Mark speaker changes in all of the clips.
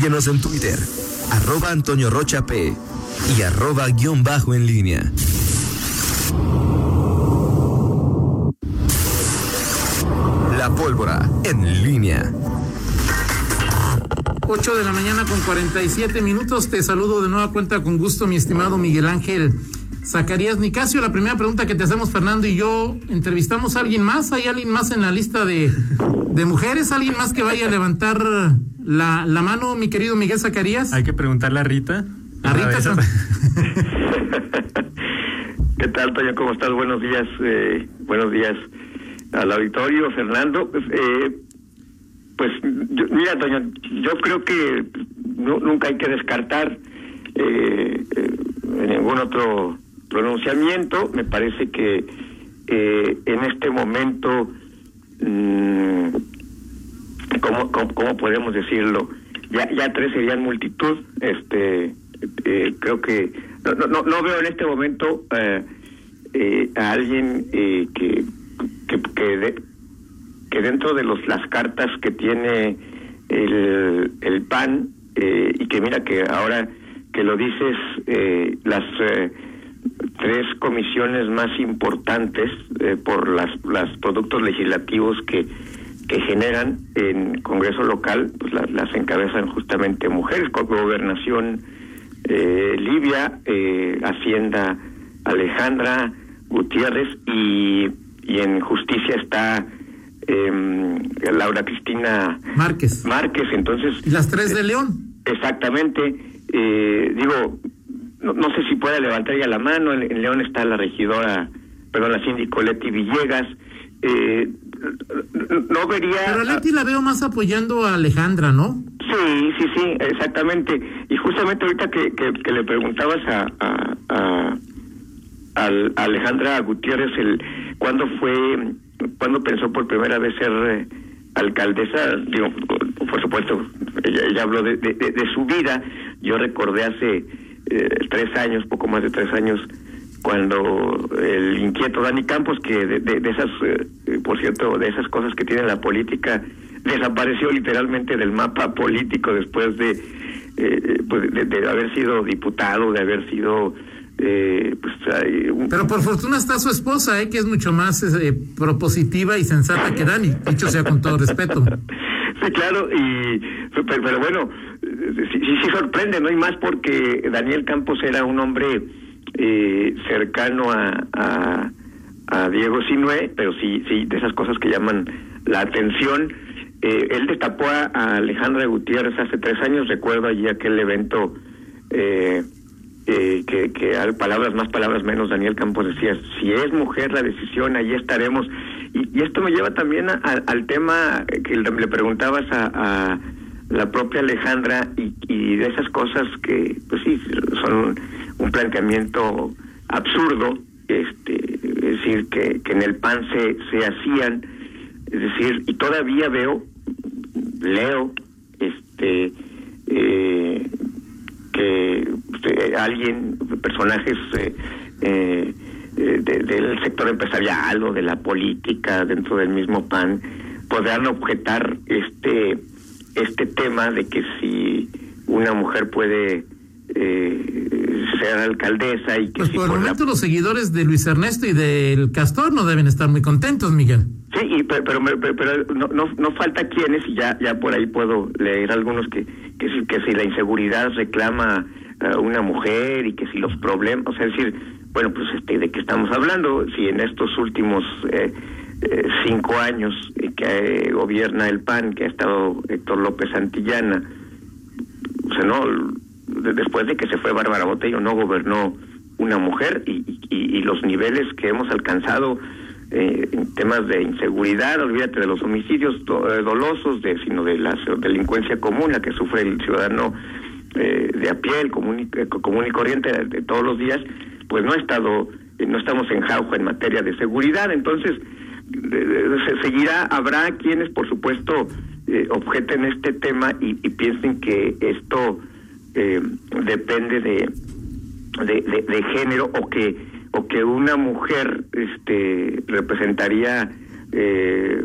Speaker 1: Síguenos en Twitter, arroba Antonio Rocha P y arroba guion bajo en línea. La pólvora en línea.
Speaker 2: 8 de la mañana con 47 minutos. Te saludo de nueva cuenta con gusto, mi estimado Miguel Ángel Zacarías Nicasio. La primera pregunta que te hacemos, Fernando y yo, ¿entrevistamos a alguien más? ¿Hay alguien más en la lista de, de mujeres? ¿Alguien más que vaya a levantar la, la mano, mi querido Miguel Zacarías?
Speaker 3: Hay que preguntarle a Rita.
Speaker 2: A Rita. San-
Speaker 4: ¿Qué tal, Toño? ¿Cómo estás? Buenos días. eh, buenos días al auditorio, Fernando. Pues, eh, pues yo- mira, Toño, yo creo que nu- nunca hay que descartar eh, eh, ningún otro pronunciamiento. Me parece que eh, en este momento, mm, ¿cómo, cómo, podemos decirlo? Ya, ya tres serían multitud. Este, eh, creo que no, no, no- veo en este momento eh, eh, a alguien que que, que, de- que dentro de los las cartas que tiene el, el PAN y que mira que ahora que lo dices las tres comisiones más importantes por las las productos legislativos que que generan en Congreso local pues las, las encabezan justamente mujeres con gobernación eh, Livia eh, Hacienda Alejandra Gutiérrez y, y en justicia está em, Laura Cristina
Speaker 2: Márquez.
Speaker 4: Márquez entonces
Speaker 2: ¿Y las tres de León?
Speaker 4: Exactamente. Eh, digo, no, no sé si pueda levantar ya la mano. En, en León está la regidora, perdón, la síndico Leti Villegas. Eh, no vería.
Speaker 2: Pero a Leti la veo más apoyando a Alejandra, ¿no?
Speaker 4: Sí, sí, sí, exactamente. Y justamente ahorita que, que, que le preguntabas a, a, a- a Alejandra Gutiérrez el cuándo fue, cuándo pensó por primera vez ser eh, alcaldesa, digo, por supuesto, ella, ella habló de, de, de- de su vida. Yo recordé hace eh, tres años, poco más de tres años, cuando el inquieto Dani Campos, que de, de- de esas, eh, por cierto, de esas cosas que tiene la política, desapareció literalmente del mapa político después de, eh, pues, de, de haber sido diputado, de haber sido, eh, pues, un-
Speaker 2: Pero por fortuna está su esposa, ¿eh? que es mucho más eh, propositiva y sensata que Dani, dicho sea con todo respeto.
Speaker 4: Sí, claro, y pero, pero bueno, sí, sí, sí sorprende, ¿no? Y más porque Daniel Campos era un hombre eh, cercano a, a, Diego Sinue, pero sí, sí, de esas cosas que llaman la atención. Eh, él destapó a, Alejandra Gutiérrez hace tres años, recuerdo allí aquel evento eh, eh, que, que al palabras más, palabras menos, Daniel Campos decía, si es mujer la decisión, allí estaremos. Y, y esto me lleva también a- al tema que le preguntabas a la propia Alejandra y, y de esas cosas que, pues sí, son un planteamiento absurdo, este, es decir, que, que en el PAN se, se hacían, es decir, y todavía veo, leo, este, eh, que alguien, personajes eh, eh, de- del sector empresarial o de la política dentro del mismo PAN podrán objetar este este tema de que si una mujer puede eh, ser alcaldesa y que
Speaker 2: Pues
Speaker 4: si
Speaker 2: por el
Speaker 4: la-
Speaker 2: momento los seguidores de Luis Ernesto y del Castor no deben estar muy contentos, Miguel.
Speaker 4: Sí, y, pe- pero, me- pe- pero no, no, no falta quienes, y ya, ya por ahí puedo leer algunos que, que, si, que si la inseguridad reclama a una mujer y que si los problemas, o sea, es decir, bueno, pues este, ¿de qué estamos hablando? Si en estos últimos eh, eh, cinco años eh, que eh, gobierna el PAN, que ha estado Héctor López Santillana, o sea, no, después de que se fue Bárbara Botello, no gobernó una mujer y, los niveles que hemos alcanzado eh, en temas de inseguridad, olvídate de los homicidios do- eh, dolosos, de, sino de la delincuencia común, la que sufre el ciudadano eh, de a pie, el común eh, común y corriente de, todos los días, pues no ha estado, no estamos en jauja en materia de seguridad, entonces se seguirá, habrá quienes por supuesto objeten este tema y piensen que esto eh, depende de, de, género o que o que una mujer este representaría eh,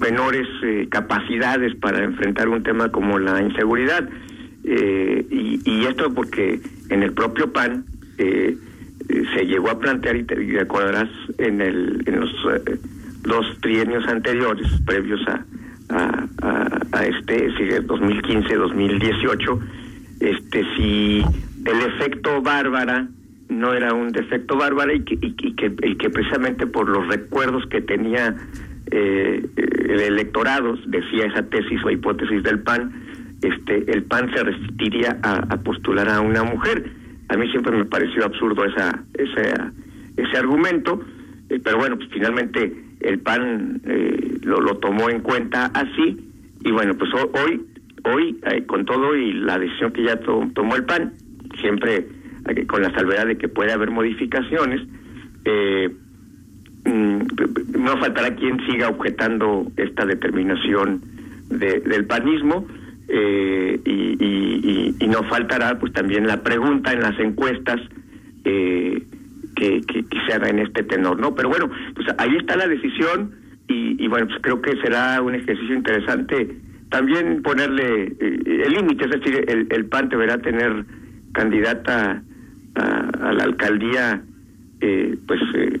Speaker 4: menores eh, capacidades para enfrentar un tema como la inseguridad. Eh, y, esto porque en el propio PAN se llegó a plantear, y te recordarás, en, el, en los dos trienios anteriores, previos a, a, a, este, 2015-2018, este, si el efecto Bárbara no era un defecto bárbara y que, y, que, y que precisamente por los recuerdos que tenía eh, el electorado, decía esa tesis o hipótesis del PAN, este, el PAN se resistiría a, postular a una mujer. A mí siempre me pareció absurdo esa, ese, ese argumento, eh, pero bueno, pues finalmente el PAN eh, lo, tomó en cuenta así y bueno, pues hoy, hoy eh, con todo y la decisión que ya tomó el PAN, siempre con la salvedad de que puede haber modificaciones, eh, mm, no faltará quien siga objetando esta determinación del panismo eh, y, no faltará pues también la pregunta en las encuestas eh, que, en este tenor, ¿no? Pero bueno, pues ahí está la decisión y, bueno, pues creo que será un ejercicio interesante también ponerle el límite, es decir, el, PAN deberá tener candidata a, la alcaldía, eh, pues eh,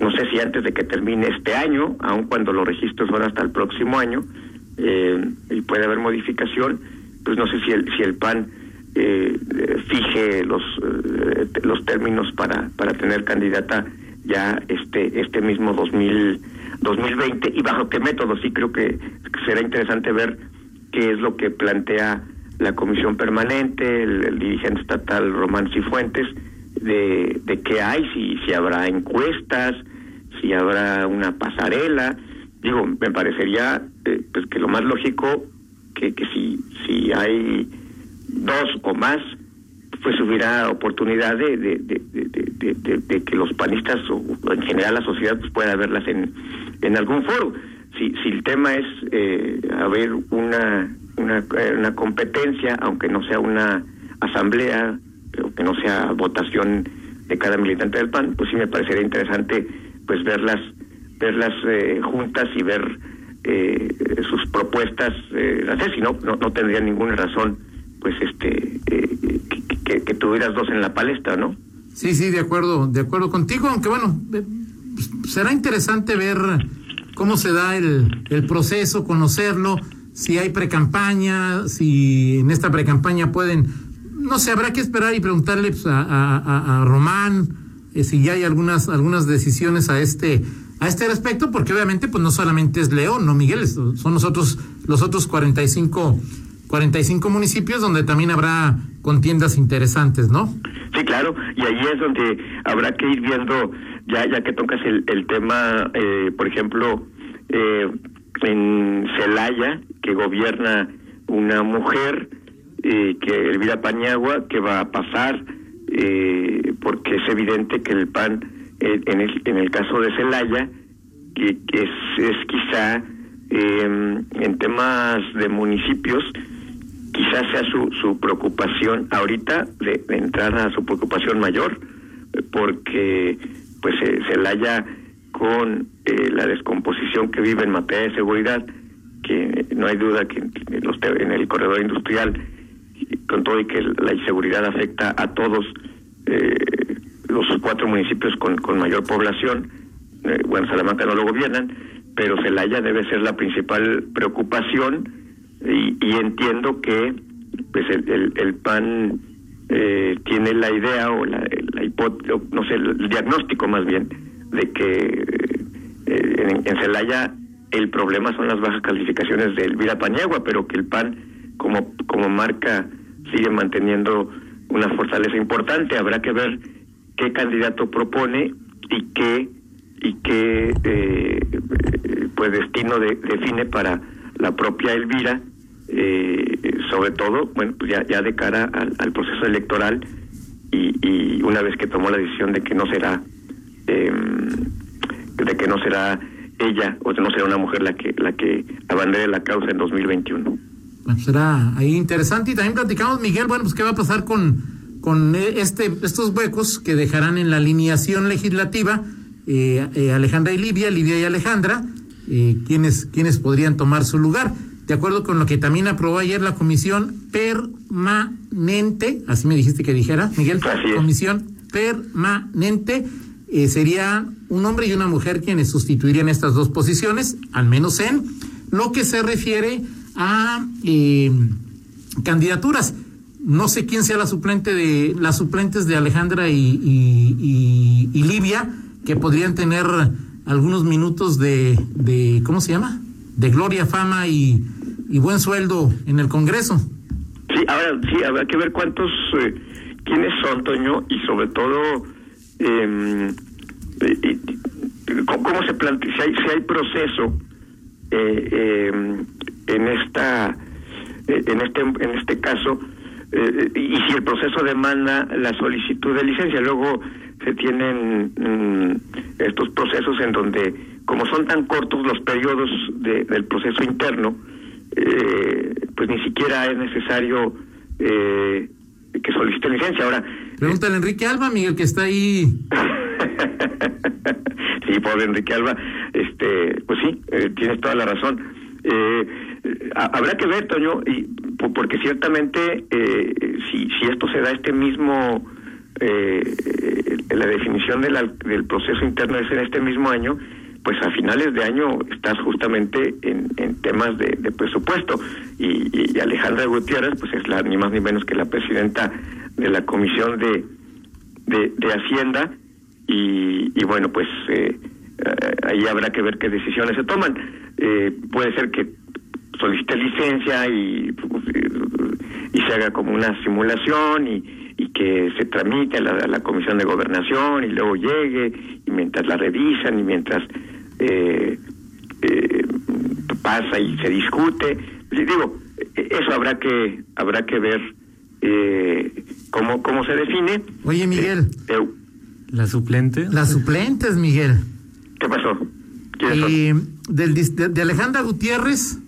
Speaker 4: no sé si antes de que termine este año, aun cuando los registros son hasta el próximo año, eh, y puede haber modificación, pues no sé si el, si el PAN fije los, los términos para, para tener candidata ya este, este mismo 2000, 2020 y bajo qué método. Sí creo que será interesante ver qué es lo que plantea la comisión permanente, el, dirigente estatal Román Cifuentes, de, de qué hay, si, si habrá encuestas, si habrá una pasarela. Digo, me parecería eh, pues que lo más lógico que, que si, si hay dos o más, pues hubiera oportunidad de, de, que los panistas o, en general la sociedad pues pueda verlas en, en algún foro. Si, si el tema es eh, haber una una, una competencia, aunque no sea una asamblea, que no sea votación de cada militante del PAN, pues sí me parecería interesante pues verlas verlas eh, juntas y ver eh, sus propuestas eh, si no no tendría ninguna razón pues este eh, que, tuvieras dos en la palestra no
Speaker 2: sí sí de acuerdo de acuerdo contigo aunque bueno pues, será interesante ver cómo se da el, el proceso conocerlo si hay precampaña, si en esta precampaña pueden, no sé, habrá que esperar y preguntarle pues, a, a, Román eh, si ya hay algunas algunas decisiones a este a este respecto, porque obviamente pues no solamente es León, no Miguel, son nosotros los otros 45 45 municipios donde también habrá contiendas interesantes, ¿no?
Speaker 4: Sí, claro, y ahí es donde habrá que ir viendo, ya ya que tocas el, el tema, eh, por ejemplo, eh, en Celaya, que gobierna una mujer, eh, que Elvira Pañagua, que va a pasar, eh, porque es evidente que el PAN, eh, en, el, en el caso de Celaya, que, es, es quizá em, en temas de municipios, quizás sea su, su preocupación ahorita de, de entrar a su preocupación mayor, porque pues Celaya con eh, la descomposición que vive en materia de seguridad, que no hay duda que en, los, en el corredor industrial, con todo y que la inseguridad afecta a todos eh, los cuatro municipios con, con mayor población, eh, bueno, Salamanca no lo gobiernan, pero Celaya debe ser la principal preocupación y, y entiendo que pues el, el, PAN tiene la idea o la, hipótesis, no sé, el diagnóstico más bien, de que eh, en, Celaya el problema son las bajas calificaciones de Elvira Paniagua, pero que el PAN como, como marca sigue manteniendo una fortaleza importante. Habrá que ver qué candidato propone y qué y qué eh, pues destino de, define para la propia Elvira, eh, sobre todo, bueno, pues ya, ya de cara al, proceso electoral y, y, una vez que tomó la decisión de que no será eh, de que no será ella o no será una mujer la que la que abandere la causa en 2021.
Speaker 2: Bueno, será ahí interesante y también platicamos Miguel, bueno, pues qué va a pasar con con este estos huecos que dejarán en la alineación legislativa eh, eh, Alejandra y Livia, Livia y Alejandra eh, quiénes, quiénes podrían tomar su lugar. De acuerdo con lo que también aprobó ayer la comisión permanente, así me dijiste que dijera, Miguel, comisión permanente, eh, sería un hombre y una mujer quienes sustituirían estas dos posiciones, al menos en lo que se refiere a eh, candidaturas. No sé quién sea la suplente de las suplentes de Alejandra y, y- y- y Livia, que podrían tener algunos minutos de, de ¿cómo se llama? De gloria, fama y, y buen sueldo en el Congreso.
Speaker 4: Sí, ahora sí, habrá que ver cuántos, eh, quiénes son, Toño, y sobre todo, eh, eh, cómo, se plantea, si hay, si hay proceso eh, eh, en esta, eh, en este, en este caso, y si el proceso demanda la solicitud de licencia, luego se tienen mm, estos procesos en donde, como son tan cortos los periodos de- del proceso interno, eh, pues ni siquiera es necesario eh, que solicite licencia. Ahora,
Speaker 2: Pregúntale a Enrique Alba, Miguel, que está ahí.
Speaker 4: sí, pobre Enrique Alba, este, pues sí, eh, tienes toda la razón. Eh, ha- habrá que ver, Toño, y, po- porque ciertamente eh, si, si esto se da este mismo, eh, la definición de la- del proceso interno es en este mismo año, pues a finales de año estás justamente en, temas de, presupuesto y, y- Alejandra Gutiérrez pues es la ni más ni menos que la presidenta de la comisión de, de, Hacienda y, y bueno, pues eh, eh, ahí habrá que ver qué decisiones se toman. Eh, puede ser que solicite licencia y, y se haga como una simulación y, y que se tramite a la, a la Comisión de Gobernación y luego llegue y mientras la revisan y mientras eh, eh, pasa y se discute. Y Digo, eso habrá que habrá que ver eh, cómo, cómo se define.
Speaker 2: Oye, Miguel,
Speaker 4: Eh, eh,
Speaker 3: La suplente.
Speaker 2: las suplentes, Miguel.
Speaker 4: ¿Qué pasó?
Speaker 2: Eh, del, de, de Alejandra Gutiérrez,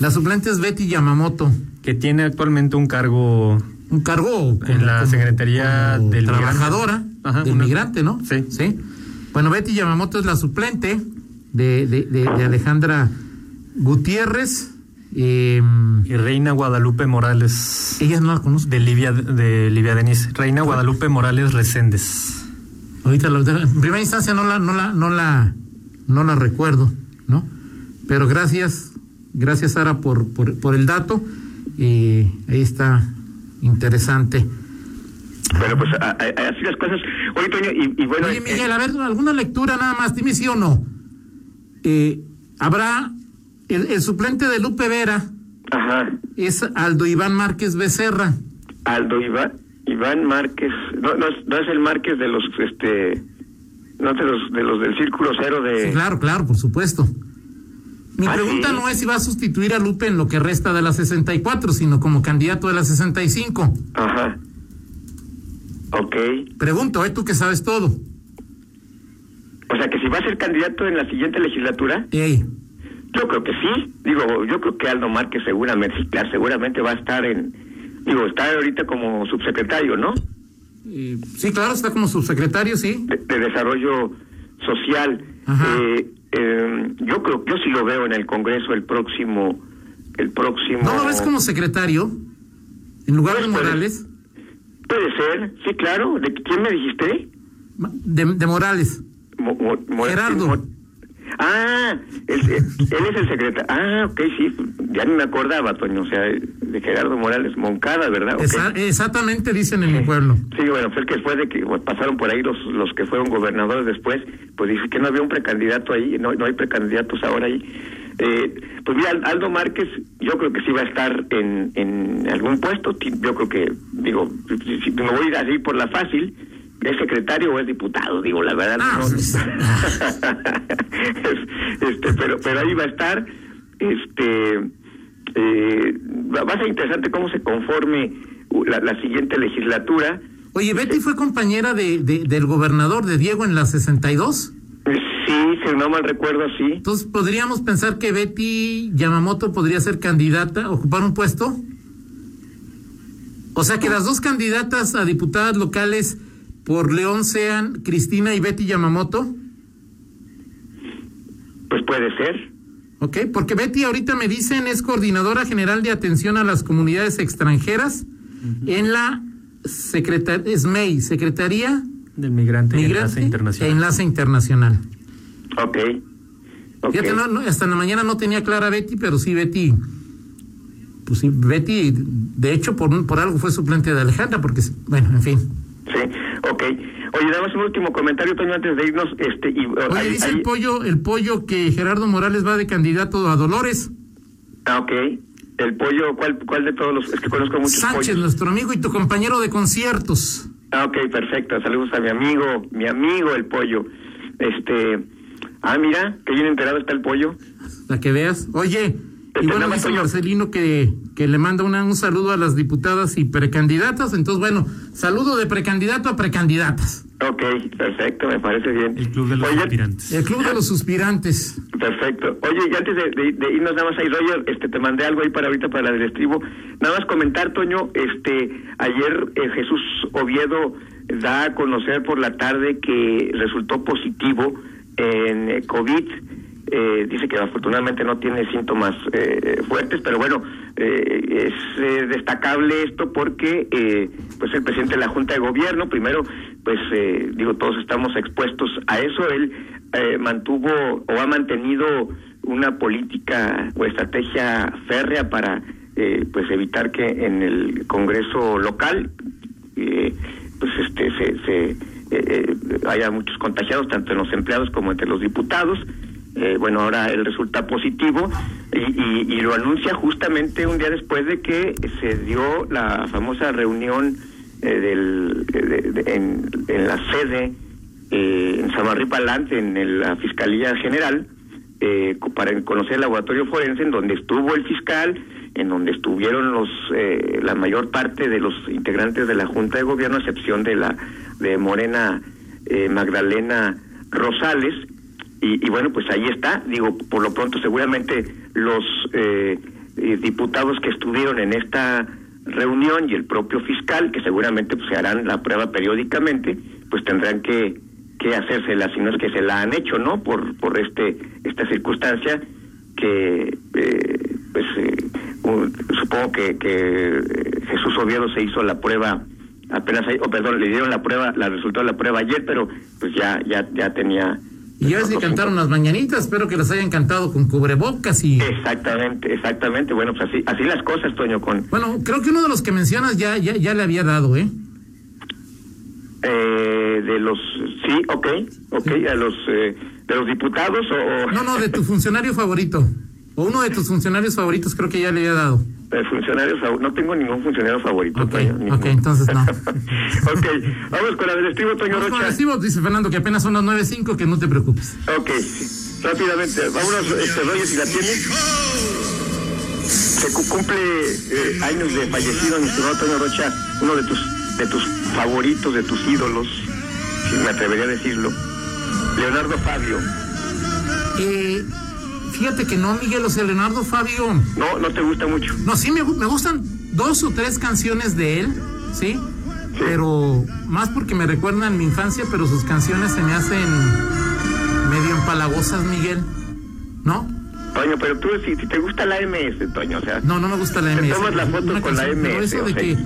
Speaker 2: la suplente es Betty Yamamoto.
Speaker 3: Que tiene actualmente un cargo.
Speaker 2: Un cargo
Speaker 3: En la Secretaría
Speaker 2: como
Speaker 3: del
Speaker 2: trabajadora
Speaker 3: Migrante. Ajá,
Speaker 2: del
Speaker 3: una-
Speaker 2: migrante, ¿no?
Speaker 3: Sí.
Speaker 2: Sí. Bueno, Betty Yamamoto es la suplente de, de, de- de Alejandra Gutiérrez. Eh,
Speaker 3: Y Reina Guadalupe Morales.
Speaker 2: ella no la conozco.
Speaker 3: De Livia, de Livia Denise. Reina Guadalupe Morales Reséndez.
Speaker 2: Ahorita lo- en primera instancia no la, no la, no la, no la recuerdo, ¿no? Pero gracias, gracias Sara por, por, por el dato. Eh, ahí está interesante.
Speaker 4: Bueno, pues a- a- así las cosas. Oye, Toño, y, y bueno.
Speaker 2: Oye,
Speaker 4: eh,
Speaker 2: Miguel, a ver, alguna lectura nada más, dime sí o no. Eh, Habrá el, el suplente de Lupe Vera
Speaker 4: Ajá.
Speaker 2: es Aldo Iván Márquez Becerra.
Speaker 4: Aldo Iván, Iván Márquez. No, no, es, no es el Márquez de los, este. No de los, de los del Círculo Cero de.
Speaker 2: Sí, claro, claro, por supuesto. Mi pregunta no es si va a sustituir a Lupe en lo que resta de la 64, sino como candidato de la 65.
Speaker 4: Ajá. Ok.
Speaker 2: Pregunto, ¿eh? Tú que sabes todo.
Speaker 4: O sea, que si va a ser candidato en la siguiente legislatura,
Speaker 2: Ey,
Speaker 4: yo creo que sí. Digo, yo creo que Aldo Márquez seguramente, claro, seguramente va a estar en. Digo, está ahorita como subsecretario, ¿no?
Speaker 2: eh, sí, claro, está como subsecretario, sí.
Speaker 4: de, de desarrollo social.
Speaker 2: Ajá.
Speaker 4: Eh, eh, yo creo, yo sí lo veo en el Congreso el próximo, el próximo.
Speaker 2: ¿No lo ves como secretario? En lugar de
Speaker 4: Pues,
Speaker 2: Morales.
Speaker 4: Puede ser, sí, claro. ¿De quién me dijiste?
Speaker 2: De, de Morales.
Speaker 4: Mo- mo- mo-
Speaker 2: Gerardo.
Speaker 4: mo- ah, él, él es el secretario. Ah, ok, sí, ya ni me acordaba, Toño. O sea, de Gerardo Morales Moncada, ¿verdad?
Speaker 2: Esa- exactamente dicen en mi pueblo.
Speaker 4: Sí, bueno, pues es que después de que pasaron por ahí los, los que fueron gobernadores después, pues dice que no había un precandidato ahí, no, no hay precandidatos ahora ahí. Eh, pues mira, Aldo Márquez, yo creo que sí va a estar en, en algún puesto, yo creo que, digo, si, si me voy a ir así por la fácil, es secretario o es diputado, digo, la verdad.
Speaker 2: Ah,
Speaker 4: no-
Speaker 2: pues-
Speaker 4: este, pero, pero ahí va a estar, este, eh, va a ser interesante cómo se conforme la, la siguiente legislatura.
Speaker 2: Oye, Betty fue compañera de, de- del gobernador de Diego en la 62.
Speaker 4: Sí, si no mal recuerdo, sí.
Speaker 2: Entonces, ¿podríamos pensar que Betty Yamamoto podría ser candidata, ocupar un puesto? O sea, que las dos candidatas a diputadas locales por León sean Cristina y Betty Yamamoto.
Speaker 4: Pues puede ser.
Speaker 2: Ok, porque Betty ahorita me dicen es coordinadora general de atención a las comunidades extranjeras en la secretaría, SMEI, Secretaría
Speaker 3: Del migrante, y
Speaker 2: Migrante
Speaker 3: enlace internacional.
Speaker 2: Enlace Internacional.
Speaker 4: Ok. Ok.
Speaker 2: Fíjate, no, no, hasta en la mañana no tenía clara Betty, pero sí Betty. Pues sí, Betty, de hecho, por, por algo fue suplente de Alejandra, porque, bueno, en fin.
Speaker 4: Sí, ok. Oye, nada más un último comentario, Toño, antes de irnos. Este, y, uh,
Speaker 2: Oye,
Speaker 4: ahí-
Speaker 2: dice
Speaker 4: ahí-
Speaker 2: el pollo, el pollo que Gerardo Morales va de candidato a Dolores.
Speaker 4: Ah, ok. El pollo, ¿cuál, ¿cuál de todos los? Es que conozco muchos
Speaker 2: Sánchez,
Speaker 4: pollos.
Speaker 2: nuestro amigo y tu compañero de conciertos.
Speaker 4: Ah, ok, perfecto. Saludos a mi amigo, mi amigo el pollo. Este, ah, mira, que bien enterado está el pollo.
Speaker 2: La que veas. Oye, y bueno, dice. Marcelino que, que le manda una- un saludo a las diputadas y precandidatas. Entonces, bueno, saludo de precandidato a precandidatas.
Speaker 4: Ok, perfecto, me parece bien.
Speaker 3: El club de los
Speaker 4: Oye,
Speaker 3: aspirantes.
Speaker 2: El club de los suspirantes.
Speaker 4: Perfecto. Oye, y antes de, de- de irnos nada más ahí, Roger, este, te mandé algo ahí para ahorita para la del estribo. Nada más comentar, Toño, este, ayer eh, Jesús Oviedo da a conocer por la tarde que resultó positivo en eh, COVID. Eh, dice que afortunadamente no tiene síntomas eh, fuertes, pero bueno, eh, es eh, destacable esto porque eh, pues el presidente de la Junta de Gobierno, primero, pues eh, digo, todos estamos expuestos a eso, él eh, mantuvo o ha mantenido una política o estrategia férrea para eh, pues evitar que en el Congreso local eh, pues este se, se eh, eh, haya muchos contagiados tanto en los empleados como entre los diputados eh, bueno, ahora él resulta positivo y, y- y lo anuncia justamente un día después de que se dio la famosa reunión eh, del, de- de- en, la sede eh, en Samarri Palante, en la Fiscalía General, eh, para conocer el laboratorio forense, en donde estuvo el fiscal, en donde estuvieron los eh, la mayor parte de los integrantes de la Junta de Gobierno, a excepción de la de Morena eh, Magdalena Rosales, y, bueno, pues ahí está, digo, por lo pronto seguramente los eh, eh, diputados que estuvieron en esta reunión y el propio fiscal, que seguramente pues, se harán la prueba periódicamente, pues tendrán que, que hacérsela, si no es que se la han hecho, ¿no? Por, por este esta circunstancia que, eh, pues, eh, supongo que, que eh, Jesús Oviedo se hizo la prueba apenas, o perdón, le dieron la prueba, la resultado de la prueba ayer, pero pues ya, ya, ya tenía
Speaker 2: Y ya ves que cantaron las mañanitas, espero que las hayan cantado con cubrebocas y...
Speaker 4: Exactamente, exactamente. Bueno, pues así, así las cosas, Toño, con
Speaker 2: Bueno, creo que uno de los que mencionas ya, ya, ya le había dado, ¿eh?
Speaker 4: eh, de los, sí, ok, ok, a los eh, de los diputados o, o
Speaker 2: No, no, de tu funcionario favorito. O uno de tus funcionarios favoritos creo que ya le había dado.
Speaker 4: De funcionarios, no tengo ningún funcionario favorito,
Speaker 2: Ok,
Speaker 4: Toño. ninguno.
Speaker 2: ok, entonces no.
Speaker 4: ok, vamos con la del estribo, Toño
Speaker 2: Vamos con el
Speaker 4: Rocha.
Speaker 2: dice Fernando que apenas son las 9.05, que no te preocupes.
Speaker 4: Ok, rápidamente, vámonos, este, Roger, si la tienes. Se cu- cumple eh, años de fallecido mi estimado Toño Rocha, uno de tus, de tus favoritos, de tus ídolos, si me atrevería a decirlo, Leonardo Fabio.
Speaker 2: Eh, fíjate que no, Miguel, o sea, Leonardo Fabio.
Speaker 4: No, no te gusta mucho.
Speaker 2: No, sí me, me gustan dos o tres canciones de él, ¿sí? Pero más porque me recuerdan mi infancia, pero sus canciones se me hacen medio empalagosas, Miguel. ¿No?
Speaker 4: Toño, pero tú, si, si te gusta la MS, Toño, o sea,
Speaker 2: No, no me gusta la
Speaker 4: te
Speaker 2: MS.
Speaker 4: tomas la foto con la MS. o
Speaker 2: de
Speaker 4: sea,
Speaker 2: que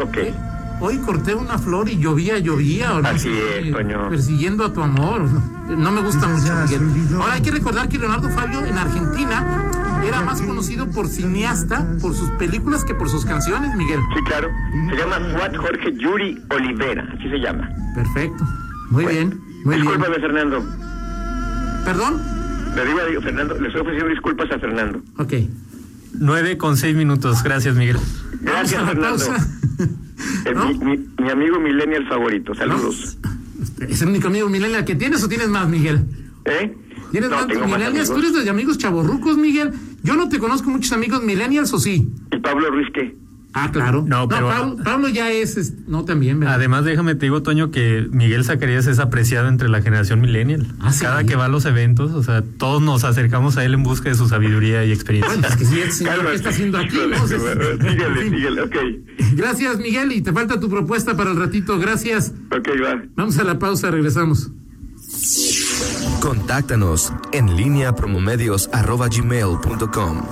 Speaker 4: ok.
Speaker 2: eh, hoy corté una flor y llovía, llovía. O no
Speaker 4: Así es, Toño.
Speaker 2: Persiguiendo a tu amor. No me gusta mucho, Miguel. Ahora hay que recordar que Leonardo Fabio en Argentina era más conocido por cineasta, por sus películas que por sus canciones, Miguel.
Speaker 4: Sí, claro. Se llama Fuat Jorge Yuri Olivera, así se llama.
Speaker 2: Perfecto. Muy bien, muy bien.
Speaker 4: Discúlpame, Fernando.
Speaker 2: ¿Perdón?
Speaker 4: Le digo a Fernando, le estoy ofreciendo disculpas a Fernando.
Speaker 2: Ok.
Speaker 3: Nueve con seis minutos. Gracias, Miguel.
Speaker 4: Gracias,
Speaker 2: Vamos a la
Speaker 4: Fernando.
Speaker 2: pausa.
Speaker 4: Eh,
Speaker 2: ¿No?
Speaker 4: mi, mi- mi amigo millennial favorito, saludos.
Speaker 2: ¿Es el único amigo millennial que tienes o tienes más, Miguel?
Speaker 4: ¿Eh?
Speaker 2: ¿Tienes
Speaker 4: no,
Speaker 2: más millennials? ¿Tú
Speaker 4: amigos.
Speaker 2: eres de amigos chavorrucos, Miguel? Yo no te conozco muchos amigos millennials, ¿o sí?
Speaker 4: ¿Y Pablo Ruiz qué?
Speaker 2: Ah, claro.
Speaker 3: No, pero-
Speaker 2: Pablo, Pablo ya es, es- No, también, ¿verdad?
Speaker 3: Además, déjame te digo, Toño, que Miguel Zacarías es apreciado entre la generación millennial.
Speaker 2: Ah, ¿sí?
Speaker 3: Cada que va a los eventos, o sea, todos nos acercamos a él en busca de su sabiduría y experiencia.
Speaker 2: Bueno, es que sí, el señor, ¿qué está haciendo aquí? Se-
Speaker 4: Síguele, síguele, ok.
Speaker 2: Gracias, Miguel, y te falta tu propuesta para el ratito. Gracias.
Speaker 4: Ok, va.
Speaker 2: Vamos a la pausa, regresamos.
Speaker 1: Contáctanos en línea promomedios arroba gmail.com.